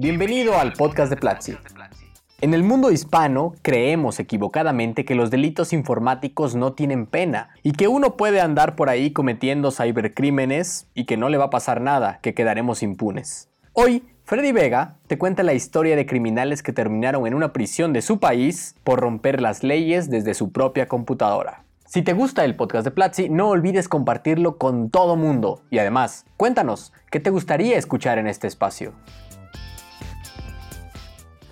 Bienvenido al podcast de Platzi. En el mundo hispano creemos equivocadamente que los delitos informáticos no tienen pena y que uno puede andar por ahí cometiendo cibercrímenes y que no le va a pasar nada, que quedaremos impunes. Hoy, Freddy Vega te cuenta la historia de criminales que terminaron en una prisión de su país por romper las leyes desde su propia computadora. Si te gusta el podcast de Platzi, no olvides compartirlo con todo mundo. Y además, cuéntanos, ¿qué te gustaría escuchar en este espacio?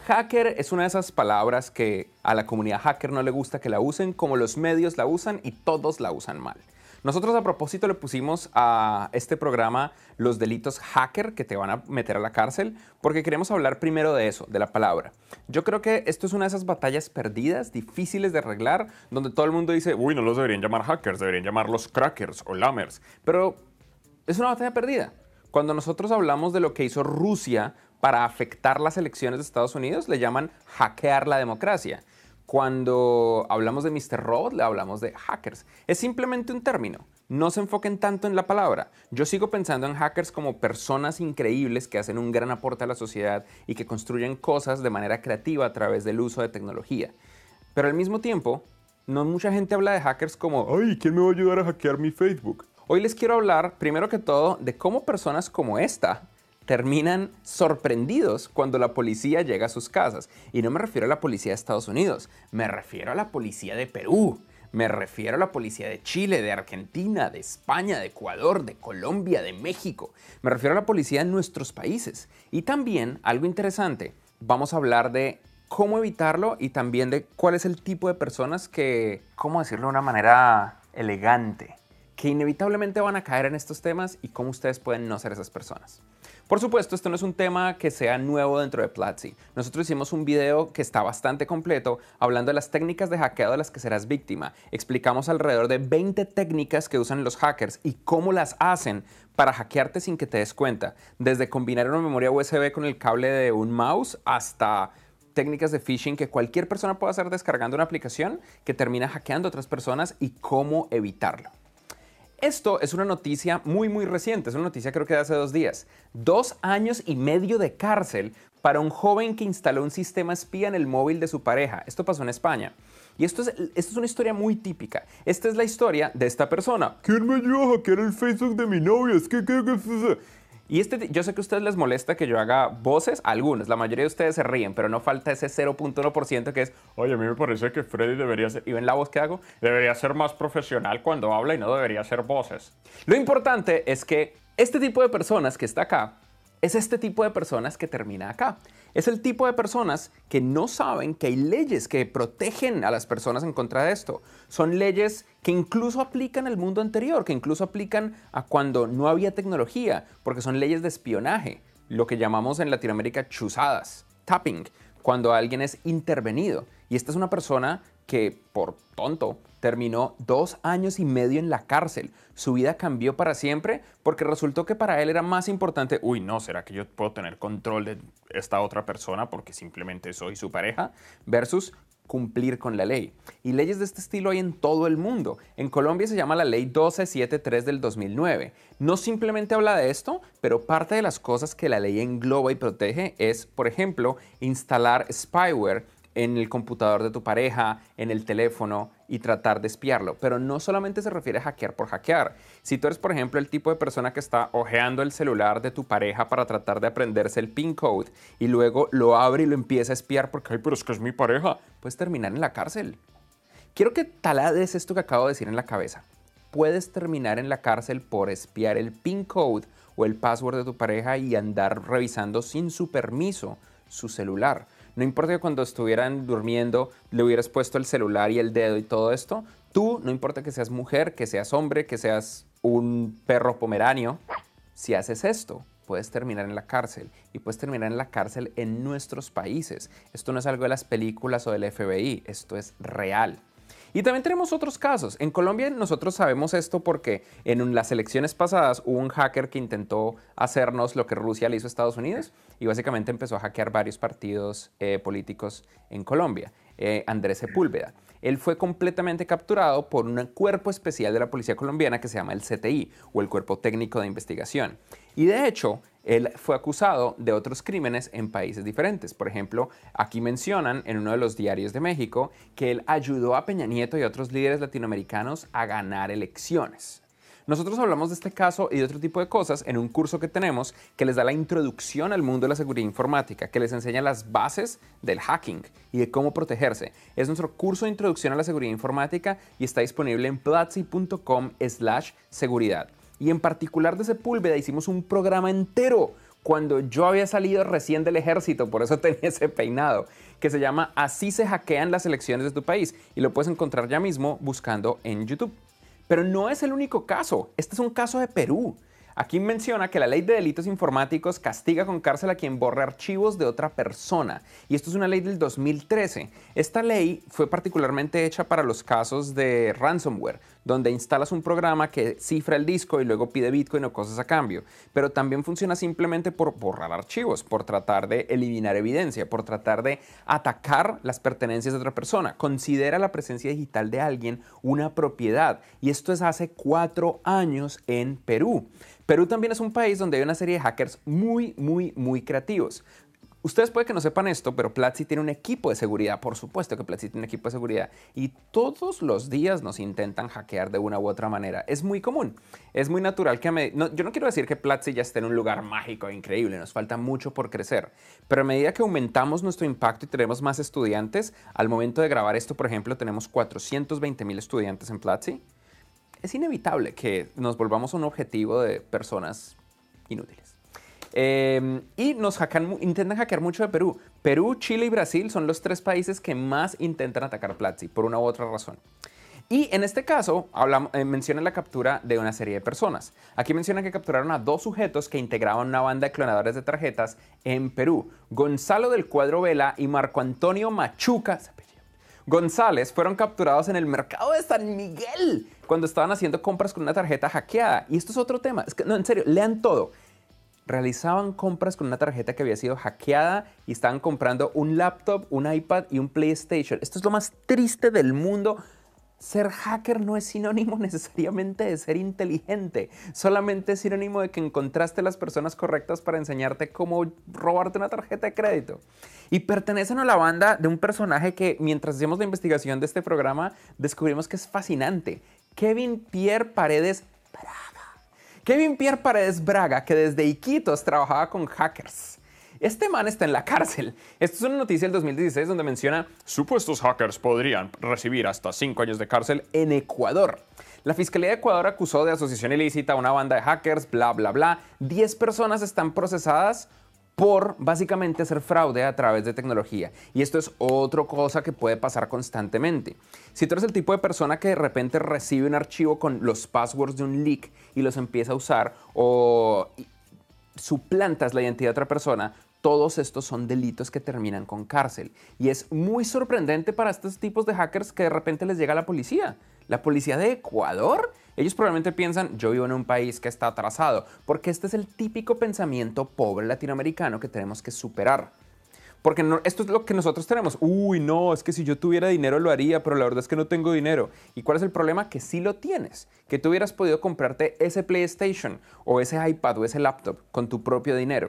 Hacker es una de esas palabras que a la comunidad hacker no le gusta que la usen como los medios la usan y todos la usan mal. Nosotros a propósito le pusimos a este programa los delitos hacker que te van a meter a la cárcel porque queremos hablar primero de eso, de la palabra. Yo creo que esto es una de esas batallas perdidas, difíciles de arreglar, donde todo el mundo dice, uy, no los deberían llamar hackers, deberían llamarlos crackers o lammers. Pero es una batalla perdida. Cuando nosotros hablamos de lo que hizo Rusia para afectar las elecciones de Estados Unidos, le llaman hackear la democracia. Cuando hablamos de Mr. Robot, le hablamos de hackers. Es simplemente un término. No se enfoquen tanto en la palabra. Yo sigo pensando en hackers como personas increíbles que hacen un gran aporte a la sociedad y que construyen cosas de manera creativa a través del uso de tecnología. Pero al mismo tiempo, no mucha gente habla de hackers como, ay, ¿quién me va a ayudar a hackear mi Facebook? Hoy les quiero hablar, primero que todo, de cómo personas como esta terminan sorprendidos cuando la policía llega a sus casas. Y no me refiero a la policía de Estados Unidos, me refiero a la policía de Perú. Me refiero a la policía de Chile, de Argentina, de España, de Ecuador, de Colombia, de México. Me refiero a la policía de nuestros países. Y también, algo interesante, vamos a hablar de cómo evitarlo y también de cuál es el tipo de personas que, ¿cómo decirlo de una manera elegante? Que inevitablemente van a caer en estos temas y cómo ustedes pueden no ser esas personas. Por supuesto, esto no es un tema que sea nuevo dentro de Platzi. Nosotros hicimos un video que está bastante completo hablando de las técnicas de hackeo de las que serás víctima. Explicamos alrededor de 20 técnicas que usan los hackers y cómo las hacen para hackearte sin que te des cuenta. Desde combinar una memoria USB con el cable de un mouse hasta técnicas de phishing que cualquier persona puede hacer descargando una aplicación que termina hackeando a otras personas y cómo evitarlo. Esto es una noticia muy muy reciente, es una noticia creo que de hace dos días. Dos años y medio de cárcel para un joven que instaló un sistema espía en el móvil de su pareja. Esto pasó en España. Y esto es, esto es una historia muy típica. Esta es la historia de esta persona. ¿Quién me ayuda a hackear el Facebook de mi novia? Es que, que, que, y este, yo sé que a ustedes les molesta que yo haga voces, algunos, la mayoría de ustedes se ríen, pero no falta ese 0.1% que es, oye, a mí me parece que Freddy debería ser, y ven la voz que hago, debería ser más profesional cuando habla y no debería hacer voces. Lo importante es que este tipo de personas que está acá, es este tipo de personas que termina acá. Es el tipo de personas que no saben que hay leyes que protegen a las personas en contra de esto. Son leyes que incluso aplican al mundo anterior, que incluso aplican a cuando no había tecnología, porque son leyes de espionaje, lo que llamamos en Latinoamérica chuzadas, tapping, cuando alguien es intervenido. Y esta es una persona que por tonto terminó dos años y medio en la cárcel. Su vida cambió para siempre porque resultó que para él era más importante, uy, no, ¿será que yo puedo tener control de esta otra persona porque simplemente soy su pareja? Versus cumplir con la ley. Y leyes de este estilo hay en todo el mundo. En Colombia se llama la ley 1273 del 2009. No simplemente habla de esto, pero parte de las cosas que la ley engloba y protege es, por ejemplo, instalar spyware en el computador de tu pareja, en el teléfono y tratar de espiarlo. Pero no solamente se refiere a hackear por hackear. Si tú eres, por ejemplo, el tipo de persona que está ojeando el celular de tu pareja para tratar de aprenderse el PIN code y luego lo abre y lo empieza a espiar porque, ay, pero es que es mi pareja, puedes terminar en la cárcel. Quiero que talades esto que acabo de decir en la cabeza. Puedes terminar en la cárcel por espiar el PIN code o el password de tu pareja y andar revisando sin su permiso su celular. No importa que cuando estuvieran durmiendo le hubieras puesto el celular y el dedo y todo esto. Tú, no importa que seas mujer, que seas hombre, que seas un perro pomeranio, si haces esto, puedes terminar en la cárcel y puedes terminar en la cárcel en nuestros países. Esto no es algo de las películas o del FBI, esto es real. Y también tenemos otros casos. En Colombia nosotros sabemos esto porque en las elecciones pasadas hubo un hacker que intentó hacernos lo que Rusia le hizo a Estados Unidos y básicamente empezó a hackear varios partidos eh, políticos en Colombia. Eh, Andrés Sepúlveda. Él fue completamente capturado por un cuerpo especial de la policía colombiana que se llama el CTI o el Cuerpo Técnico de Investigación. Y de hecho, él fue acusado de otros crímenes en países diferentes. Por ejemplo, aquí mencionan en uno de los diarios de México que él ayudó a Peña Nieto y otros líderes latinoamericanos a ganar elecciones. Nosotros hablamos de este caso y de otro tipo de cosas en un curso que tenemos que les da la introducción al mundo de la seguridad informática, que les enseña las bases del hacking y de cómo protegerse. Es nuestro curso de introducción a la seguridad informática y está disponible en platzi.com slash seguridad. Y en particular de Sepúlveda hicimos un programa entero cuando yo había salido recién del ejército, por eso tenía ese peinado, que se llama Así se hackean las elecciones de tu país. Y lo puedes encontrar ya mismo buscando en YouTube. Pero no es el único caso, este es un caso de Perú. Aquí menciona que la ley de delitos informáticos castiga con cárcel a quien borre archivos de otra persona. Y esto es una ley del 2013. Esta ley fue particularmente hecha para los casos de ransomware, donde instalas un programa que cifra el disco y luego pide Bitcoin o cosas a cambio. Pero también funciona simplemente por borrar archivos, por tratar de eliminar evidencia, por tratar de atacar las pertenencias de otra persona. Considera la presencia digital de alguien una propiedad. Y esto es hace cuatro años en Perú. Perú también es un país donde hay una serie de hackers muy, muy, muy creativos. Ustedes puede que no sepan esto, pero Platzi tiene un equipo de seguridad. Por supuesto que Platzi tiene un equipo de seguridad. Y todos los días nos intentan hackear de una u otra manera. Es muy común. Es muy natural que a medida... yo no quiero decir que Platzi ya esté en un lugar mágico e increíble. Nos falta mucho por crecer. Pero a medida que aumentamos nuestro impacto y tenemos más estudiantes, al momento de grabar esto, por ejemplo, tenemos 420 mil estudiantes en Platzi es inevitable que nos volvamos un objetivo de personas inútiles. Em, y nos intentan hackear mucho de Perú. Perú, Chile y Brasil son los tres países que más intentan atacar Platzi por una u otra razón. Y en este caso, hablamos, eh, menciona la captura de una serie de personas. Aquí menciona que capturaron a dos sujetos que integraban una banda de clonadores de tarjetas en Perú. Gonzalo del Cuadro Vela y Marco Antonio Machuca, González fueron capturados en el mercado de San Miguel cuando estaban haciendo compras con una tarjeta hackeada. Y esto es otro tema. Es que, no, en serio, lean todo. Realizaban compras con una tarjeta que había sido hackeada y estaban comprando un laptop, un iPad y un PlayStation. Esto es lo más triste del mundo ser hacker no es sinónimo necesariamente de ser inteligente, solamente es sinónimo de que encontraste las personas correctas para enseñarte cómo robarte una tarjeta de crédito. Y pertenecen a la banda de un personaje que mientras hacíamos la investigación de este programa descubrimos que es fascinante, Kevin Pierre Paredes. Kevin Pierre Paredes Braga, que desde Iquitos trabajaba con hackers. Este man está en la cárcel. Esto es una noticia del 2016 donde menciona supuestos hackers podrían recibir hasta 5 años de cárcel en Ecuador. La Fiscalía de Ecuador acusó de asociación ilícita a una banda de hackers, bla, bla, bla. 10 personas están procesadas por básicamente hacer fraude a través de tecnología. Y esto es otra cosa que puede pasar constantemente. Si tú eres el tipo de persona que de repente recibe un archivo con los passwords de un leak y los empieza a usar o suplantas la identidad de otra persona, todos estos son delitos que terminan con cárcel. Y es muy sorprendente para estos tipos de hackers que de repente les llega la policía. La policía de Ecuador. Ellos probablemente piensan, yo vivo en un país que está atrasado, porque este es el típico pensamiento pobre latinoamericano que tenemos que superar. Porque esto es lo que nosotros tenemos. Uy, no, es que si yo tuviera dinero lo haría, pero la verdad es que no tengo dinero. ¿Y cuál es el problema? Que sí lo tienes. Que tú hubieras podido comprarte ese PlayStation o ese iPad o ese laptop con tu propio dinero.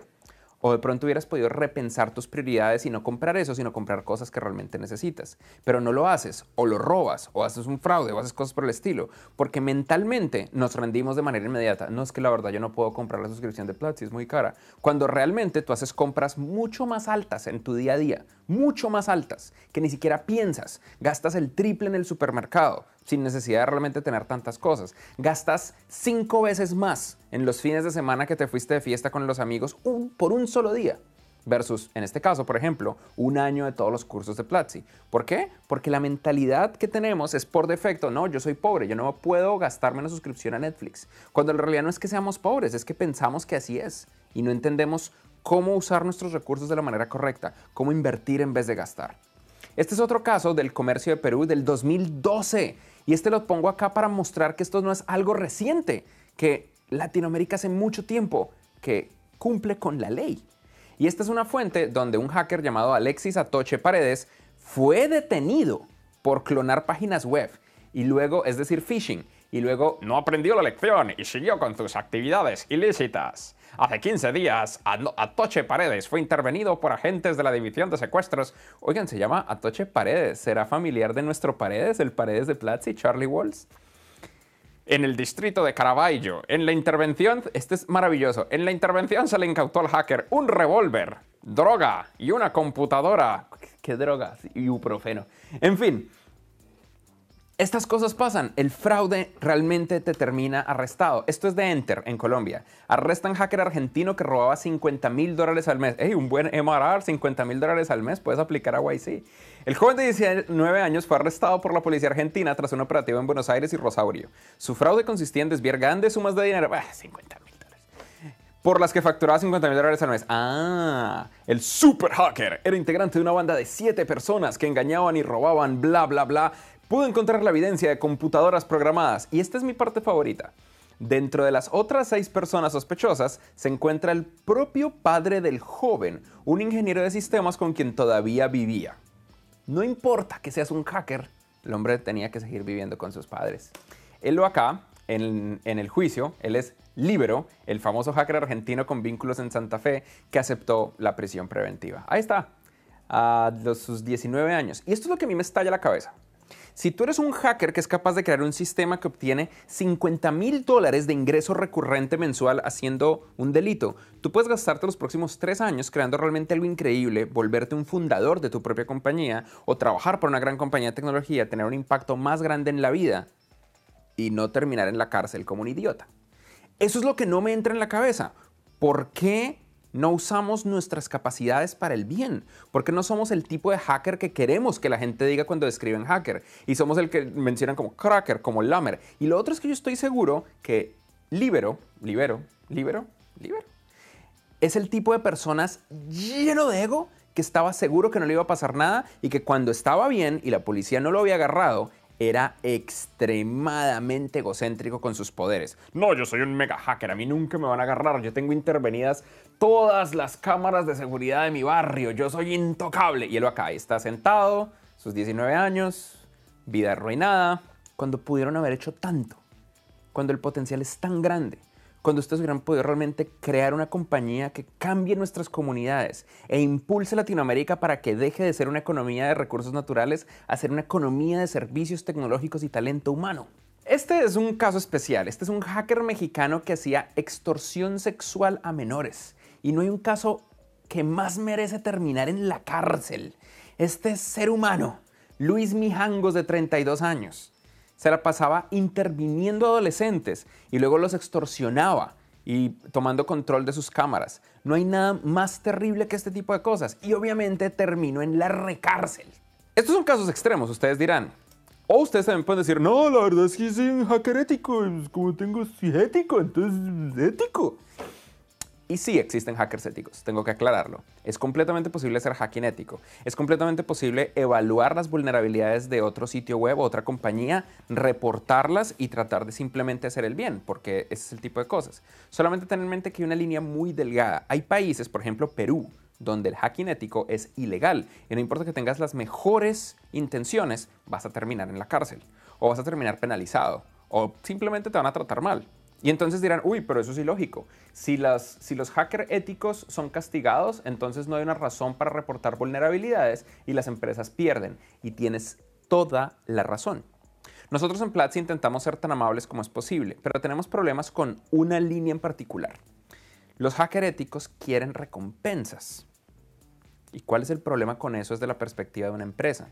O de pronto hubieras podido repensar tus prioridades y no comprar eso, sino comprar cosas que realmente necesitas. Pero no lo haces, o lo robas, o haces un fraude, o haces cosas por el estilo, porque mentalmente nos rendimos de manera inmediata. No es que la verdad yo no puedo comprar la suscripción de Platzi, es muy cara. Cuando realmente tú haces compras mucho más altas en tu día a día, mucho más altas, que ni siquiera piensas. Gastas el triple en el supermercado, sin necesidad de realmente tener tantas cosas. Gastas cinco veces más en los fines de semana que te fuiste de fiesta con los amigos por un solo día. Versus, en este caso, por ejemplo, un año de todos los cursos de Platzi. ¿Por qué? Porque la mentalidad que tenemos es por defecto, no, yo soy pobre, yo no puedo gastarme una suscripción a Netflix. Cuando en realidad no es que seamos pobres, es que pensamos que así es y no entendemos cómo usar nuestros recursos de la manera correcta, cómo invertir en vez de gastar. Este es otro caso del comercio de Perú del 2012 y este lo pongo acá para mostrar que esto no es algo reciente, que Latinoamérica hace mucho tiempo que cumple con la ley. Y esta es una fuente donde un hacker llamado Alexis Atoche Paredes fue detenido por clonar páginas web y luego, es decir, phishing, y luego no aprendió la lección y siguió con sus actividades ilícitas. Hace 15 días, Atoche Paredes fue intervenido por agentes de la División de Secuestros. Oigan, se llama Atoche Paredes. ¿Será familiar de nuestro Paredes, el Paredes de Platzi, Charlie Walls? En el distrito de Caraballo, en la intervención, este es maravilloso, en la intervención se le incautó al hacker un revólver, droga y una computadora. ¿Qué droga? Ibuprofeno. En fin, estas cosas pasan. El fraude realmente te termina arrestado. Esto es de Enter en Colombia. Arrestan hacker argentino que robaba 50 mil dólares al mes. ¡Ey, un buen MRR! 50 mil dólares al mes. Puedes aplicar a YC. El joven de 19 años fue arrestado por la policía argentina tras un operativo en Buenos Aires y Rosario. Su fraude consistía en desviar grandes sumas de dinero. 50 mil dólares. Por las que facturaba 50 mil dólares al mes. Ah, el super hacker era integrante de una banda de 7 personas que engañaban y robaban, bla, bla, bla Pude encontrar la evidencia de computadoras programadas y esta es mi parte favorita. Dentro de las otras seis personas sospechosas se encuentra el propio padre del joven, un ingeniero de sistemas con quien todavía vivía. No importa que seas un hacker, el hombre tenía que seguir viviendo con sus padres. Él lo acá, en, el juicio, él es Libero, el famoso hacker argentino con vínculos en Santa Fe, que aceptó la prisión preventiva. Ahí está, a sus 19 años. Y esto es lo que a mí me estalla la cabeza. Si tú eres un hacker que es capaz de crear un sistema que obtiene 50 mil dólares de ingreso recurrente mensual haciendo un delito, tú puedes gastarte los próximos tres años creando realmente algo increíble, volverte un fundador de tu propia compañía o trabajar por una gran compañía de tecnología, tener un impacto más grande en la vida y no terminar en la cárcel como un idiota. Eso es lo que no me entra en la cabeza. ¿Por qué no usamos nuestras capacidades para el bien, porque no somos el tipo de hacker que queremos que la gente diga cuando describen hacker, y somos el que mencionan como cracker, como lamer. Y lo otro es que yo estoy seguro que Libero, Libero, Libero, Libero, es el tipo de personas lleno de ego que estaba seguro que no le iba a pasar nada y que cuando estaba bien y la policía no lo había agarrado, era extremadamente egocéntrico con sus poderes. No, yo soy un mega hacker, a mí nunca me van a agarrar, yo tengo intervenidas todas las cámaras de seguridad de mi barrio, yo soy intocable. Y él acá está sentado, sus 19 años, vida arruinada, cuando pudieron haber hecho tanto, cuando el potencial es tan grande cuando ustedes hubieran podido realmente crear una compañía que cambie nuestras comunidades e impulse Latinoamérica para que deje de ser una economía de recursos naturales a ser una economía de servicios tecnológicos y talento humano. Este es un caso especial. Este es un hacker mexicano que hacía extorsión sexual a menores. Y no hay un caso que más merece terminar en la cárcel. Este ser humano, Luis Mijangos de 32 años, se la pasaba interviniendo adolescentes y luego los extorsionaba y tomando control de sus cámaras. No hay nada más terrible que este tipo de cosas. Y obviamente terminó en la recárcel. Estos son casos extremos, ustedes dirán. O ustedes también pueden decir, no, la verdad es que soy un hacker ético. Como tengo, ético, entonces ético. Y sí existen hackers éticos, tengo que aclararlo. Es completamente posible ser hacking ético. Es completamente posible evaluar las vulnerabilidades de otro sitio web o otra compañía, reportarlas y tratar de simplemente hacer el bien, porque ese es el tipo de cosas. Solamente tener en mente que hay una línea muy delgada. Hay países, por ejemplo Perú, donde el hacking ético es ilegal. Y no importa que tengas las mejores intenciones, vas a terminar en la cárcel. O vas a terminar penalizado. O simplemente te van a tratar mal. Y entonces dirán, uy, pero eso es ilógico. Si, si los hackers éticos son castigados, entonces no hay una razón para reportar vulnerabilidades y las empresas pierden. Y tienes toda la razón. Nosotros en Platzi intentamos ser tan amables como es posible, pero tenemos problemas con una línea en particular. Los hackers éticos quieren recompensas. ¿Y cuál es el problema con eso desde la perspectiva de una empresa?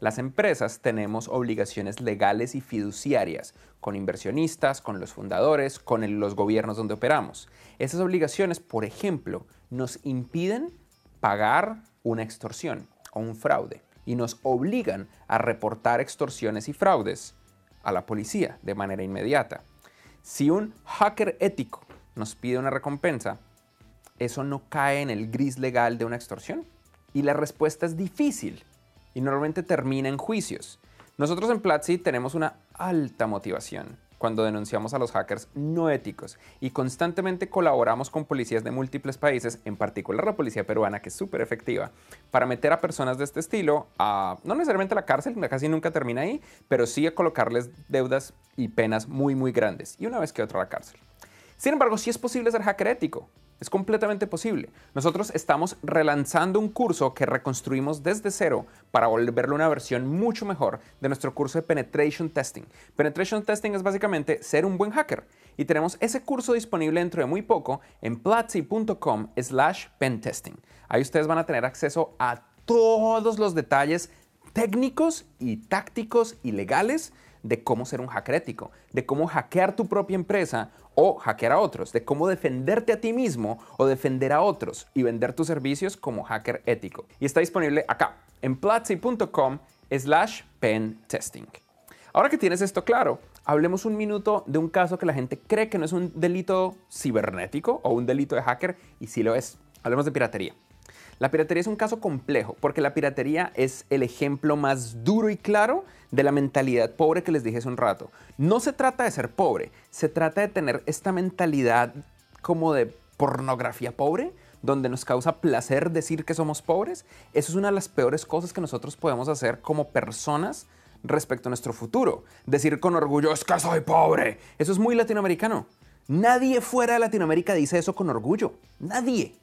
Las empresas tenemos obligaciones legales y fiduciarias con inversionistas, con los fundadores, con los gobiernos donde operamos. Esas obligaciones, por ejemplo, nos impiden pagar una extorsión o un fraude y nos obligan a reportar extorsiones y fraudes a la policía de manera inmediata. Si un hacker ético nos pide una recompensa, ¿eso no cae en el gris legal de una extorsión? Y la respuesta es difícil y normalmente termina en juicios. Nosotros en Platzi tenemos una alta motivación cuando denunciamos a los hackers no éticos y constantemente colaboramos con policías de múltiples países, en particular la policía peruana, que es súper efectiva, para meter a personas de este estilo a, no necesariamente a la cárcel, casi nunca termina ahí, pero sí a colocarles deudas y penas muy, muy grandes, y una vez que otra a la cárcel. Sin embargo, sí es posible ser hacker ético. Es completamente posible. Nosotros estamos relanzando un curso que reconstruimos desde cero para volverlo una versión mucho mejor de nuestro curso de Penetration Testing. Penetration Testing es básicamente ser un buen hacker. Y tenemos ese curso disponible dentro de muy poco en platzi.com slash pentesting. Ahí ustedes van a tener acceso a todos los detalles técnicos y tácticos y legales de cómo ser un hacker ético, de cómo hackear tu propia empresa o hackear a otros, de cómo defenderte a ti mismo o defender a otros y vender tus servicios como hacker ético. Y está disponible acá, en platzi.com slash pen testing. Ahora que tienes esto claro, hablemos un minuto de un caso que la gente cree que no es un delito cibernético o un delito de hacker y sí lo es. Hablemos de piratería. La piratería es un caso complejo porque la piratería es el ejemplo más duro y claro de la mentalidad pobre que les dije hace un rato. No se trata de ser pobre, se trata de tener esta mentalidad como de pornografía pobre, donde nos causa placer decir que somos pobres. Eso es una de las peores cosas que nosotros podemos hacer como personas respecto a nuestro futuro. Decir con orgullo, es que soy pobre. Eso es muy latinoamericano. Nadie fuera de Latinoamérica dice eso con orgullo. Nadie.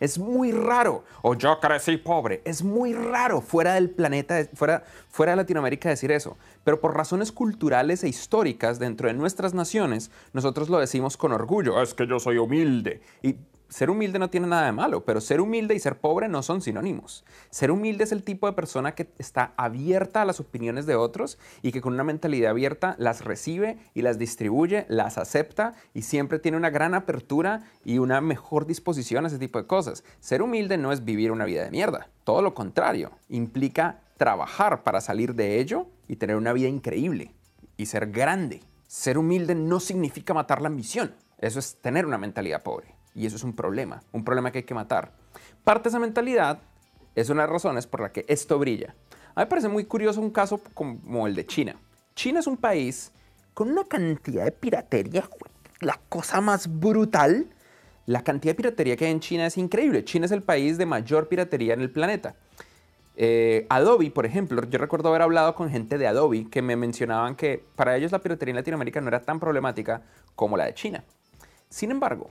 Es muy raro. O yo crecí pobre. Es muy raro fuera del planeta, fuera, fuera de Latinoamérica decir eso. Pero por razones culturales e históricas dentro de nuestras naciones, nosotros lo decimos con orgullo. Es que yo soy humilde. Y ser humilde no tiene nada de malo, pero ser humilde y ser pobre no son sinónimos. Ser humilde es el tipo de persona que está abierta a las opiniones de otros y que con una mentalidad abierta las recibe y las distribuye, las acepta y siempre tiene una gran apertura y una mejor disposición a ese tipo de cosas. Ser humilde no es vivir una vida de mierda, todo lo contrario, implica trabajar para salir de ello y tener una vida increíble y ser grande. Ser humilde no significa matar la ambición, eso es tener una mentalidad pobre. Y eso es un problema, un problema que hay que matar. Parte de esa mentalidad es una de las razones por la que esto brilla. A mí me parece muy curioso un caso como el de China. China es un país con una cantidad de piratería, la cosa más brutal. La cantidad de piratería que hay en China es increíble. China es el país de mayor piratería en el planeta. Eh, Adobe, por ejemplo, yo recuerdo haber hablado con gente de Adobe que me mencionaban que para ellos la piratería en Latinoamérica no era tan problemática como la de China. Sin embargo,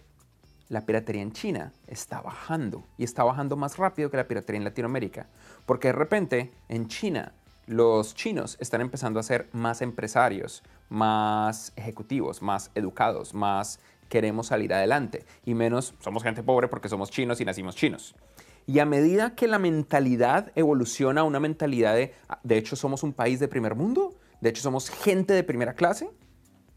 la piratería en China está bajando y está bajando más rápido que la piratería en Latinoamérica, porque de repente en China los chinos están empezando a ser más empresarios, más ejecutivos, más educados, más queremos salir adelante y menos somos gente pobre porque somos chinos y nacimos chinos. Y a medida que la mentalidad evoluciona a una mentalidad de, de hecho somos un país de primer mundo, de hecho somos gente de primera clase,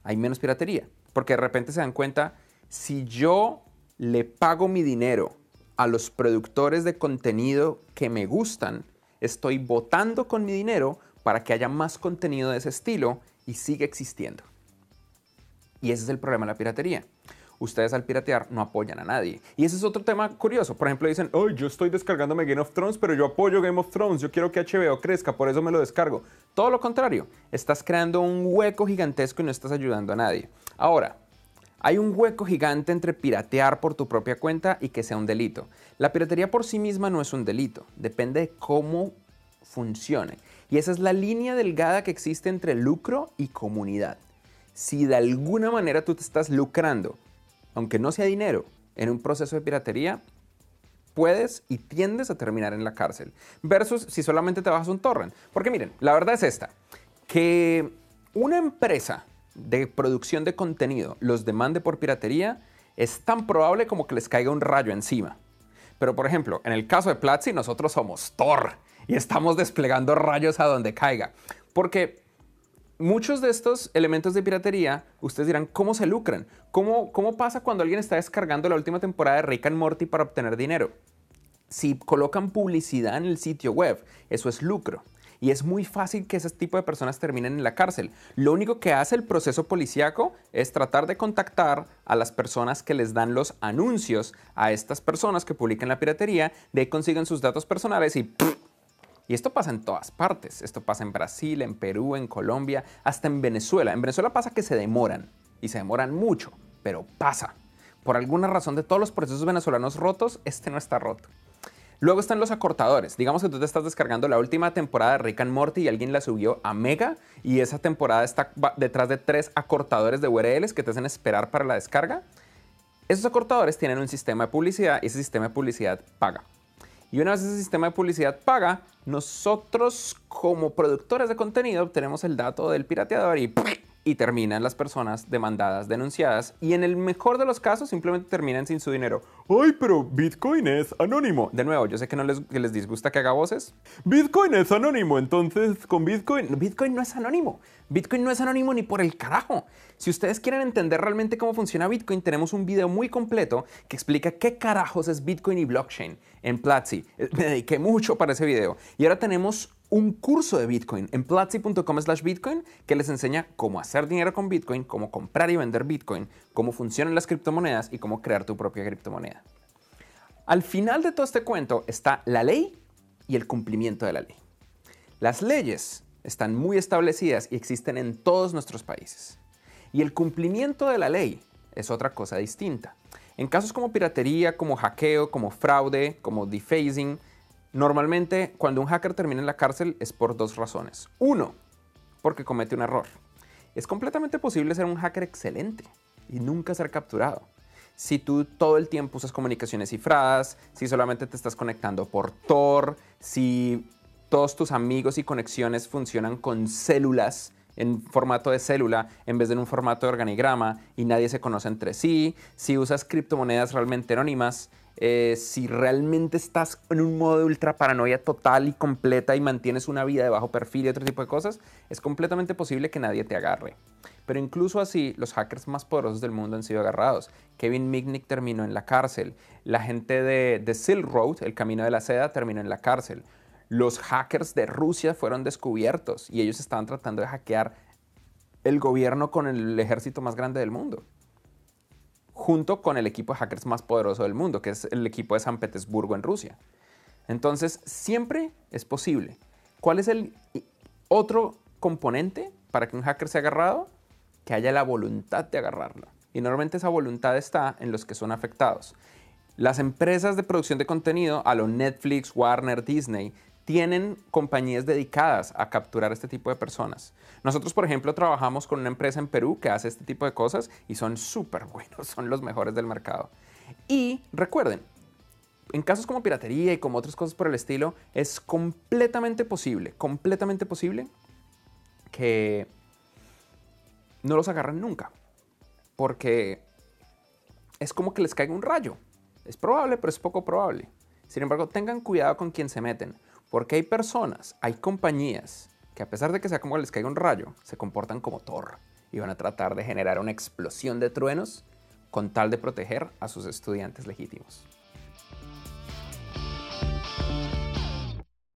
hay menos piratería, porque de repente se dan cuenta, si yo le pago mi dinero a los productores de contenido que me gustan, estoy votando con mi dinero para que haya más contenido de ese estilo y siga existiendo. Y ese es el problema de la piratería. Ustedes al piratear no apoyan a nadie. Y ese es otro tema curioso. Por ejemplo, dicen, oh, yo estoy descargándome Game of Thrones, pero yo apoyo Game of Thrones. Yo quiero que HBO crezca, por eso me lo descargo. Todo lo contrario. Estás creando un hueco gigantesco y no estás ayudando a nadie. Ahora, hay un hueco gigante entre piratear por tu propia cuenta y que sea un delito. La piratería por sí misma no es un delito, depende de cómo funcione. Y esa es la línea delgada que existe entre lucro y comunidad. Si de alguna manera tú te estás lucrando, aunque no sea dinero, en un proceso de piratería, puedes y tiendes a terminar en la cárcel. Versus si solamente te bajas un torrent. Porque miren, la verdad es esta, que una empresa de producción de contenido los demande por piratería, es tan probable como que les caiga un rayo encima. Pero por ejemplo, en el caso de Platzi, nosotros somos Thor y estamos desplegando rayos a donde caiga. Porque muchos de estos elementos de piratería, ustedes dirán, ¿cómo se lucran? ¿Cómo, ¿Cómo pasa cuando alguien está descargando la última temporada de Rick and Morty para obtener dinero? Si colocan publicidad en el sitio web, eso es lucro y es muy fácil que ese tipo de personas terminen en la cárcel. Lo único que hace el proceso policíaco es tratar de contactar a las personas que les dan los anuncios a estas personas que publican la piratería, de ahí consiguen sus datos personales y, Y esto pasa en todas partes. Esto pasa en Brasil, en Perú, en Colombia, hasta en Venezuela. En Venezuela pasa que se demoran y se demoran mucho, pero pasa. Por alguna razón de todos los procesos venezolanos rotos, este no está roto. Luego están los acortadores. Digamos que tú te estás descargando la última temporada de Rick and Morty y alguien la subió a Mega y esa temporada está detrás de tres acortadores de URLs que te hacen esperar para la descarga. Esos acortadores tienen un sistema de publicidad y ese sistema de publicidad paga. Y una vez ese sistema de publicidad paga, nosotros como productores de contenido obtenemos el dato del pirateador y y terminan las personas demandadas, denunciadas y en el mejor de los casos simplemente terminan sin su dinero. ¡Ay, pero Bitcoin es anónimo! De nuevo, yo sé que no les, les disgusta que haga voces. Bitcoin es anónimo, entonces con Bitcoin... Bitcoin no es anónimo. Bitcoin no es anónimo ni por el carajo. Si ustedes quieren entender realmente cómo funciona Bitcoin, tenemos un video muy completo que explica qué carajos es Bitcoin y blockchain en Platzi. Me dediqué mucho para ese video. Y ahora tenemos un curso de Bitcoin en platzi.com slash Bitcoin que les enseña cómo hacer dinero con Bitcoin, cómo comprar y vender Bitcoin, cómo funcionan las criptomonedas y cómo crear tu propia criptomoneda. Al final de todo este cuento está la ley y el cumplimiento de la ley. Las leyes están muy establecidas y existen en todos nuestros países. Y el cumplimiento de la ley es otra cosa distinta. En casos como piratería, como hackeo, como fraude, como defacing, Normalmente, cuando un hacker termina en la cárcel es por dos razones. Uno, porque comete un error. Es completamente posible ser un hacker excelente y nunca ser capturado. Si tú todo el tiempo usas comunicaciones cifradas, si solamente te estás conectando por Tor, si todos tus amigos y conexiones funcionan con células en formato de célula en vez de en un formato de organigrama y nadie se conoce entre sí, si usas criptomonedas realmente anónimas, eh, si realmente estás en un modo de ultra paranoia total y completa y mantienes una vida de bajo perfil y otro tipo de cosas, es completamente posible que nadie te agarre. Pero incluso así, los hackers más poderosos del mundo han sido agarrados. Kevin Mitnick terminó en la cárcel. La gente de, de Silk Road, el camino de la seda, terminó en la cárcel. Los hackers de Rusia fueron descubiertos y ellos estaban tratando de hackear el gobierno con el ejército más grande del mundo junto con el equipo de hackers más poderoso del mundo, que es el equipo de San Petersburgo en Rusia. Entonces, siempre es posible. ¿Cuál es el otro componente para que un hacker sea agarrado? Que haya la voluntad de agarrarlo. Y normalmente esa voluntad está en los que son afectados. Las empresas de producción de contenido, a lo Netflix, Warner, Disney, tienen compañías dedicadas a capturar este tipo de personas. Nosotros, por ejemplo, trabajamos con una empresa en Perú que hace este tipo de cosas y son súper buenos, son los mejores del mercado. Y recuerden, en casos como piratería y como otras cosas por el estilo, es completamente posible, completamente posible que no los agarren nunca. Porque es como que les caiga un rayo. Es probable, pero es poco probable. Sin embargo, tengan cuidado con quien se meten. Porque hay personas, hay compañías que a pesar de que sea como les caiga un rayo, se comportan como Thor y van a tratar de generar una explosión de truenos con tal de proteger a sus estudiantes legítimos.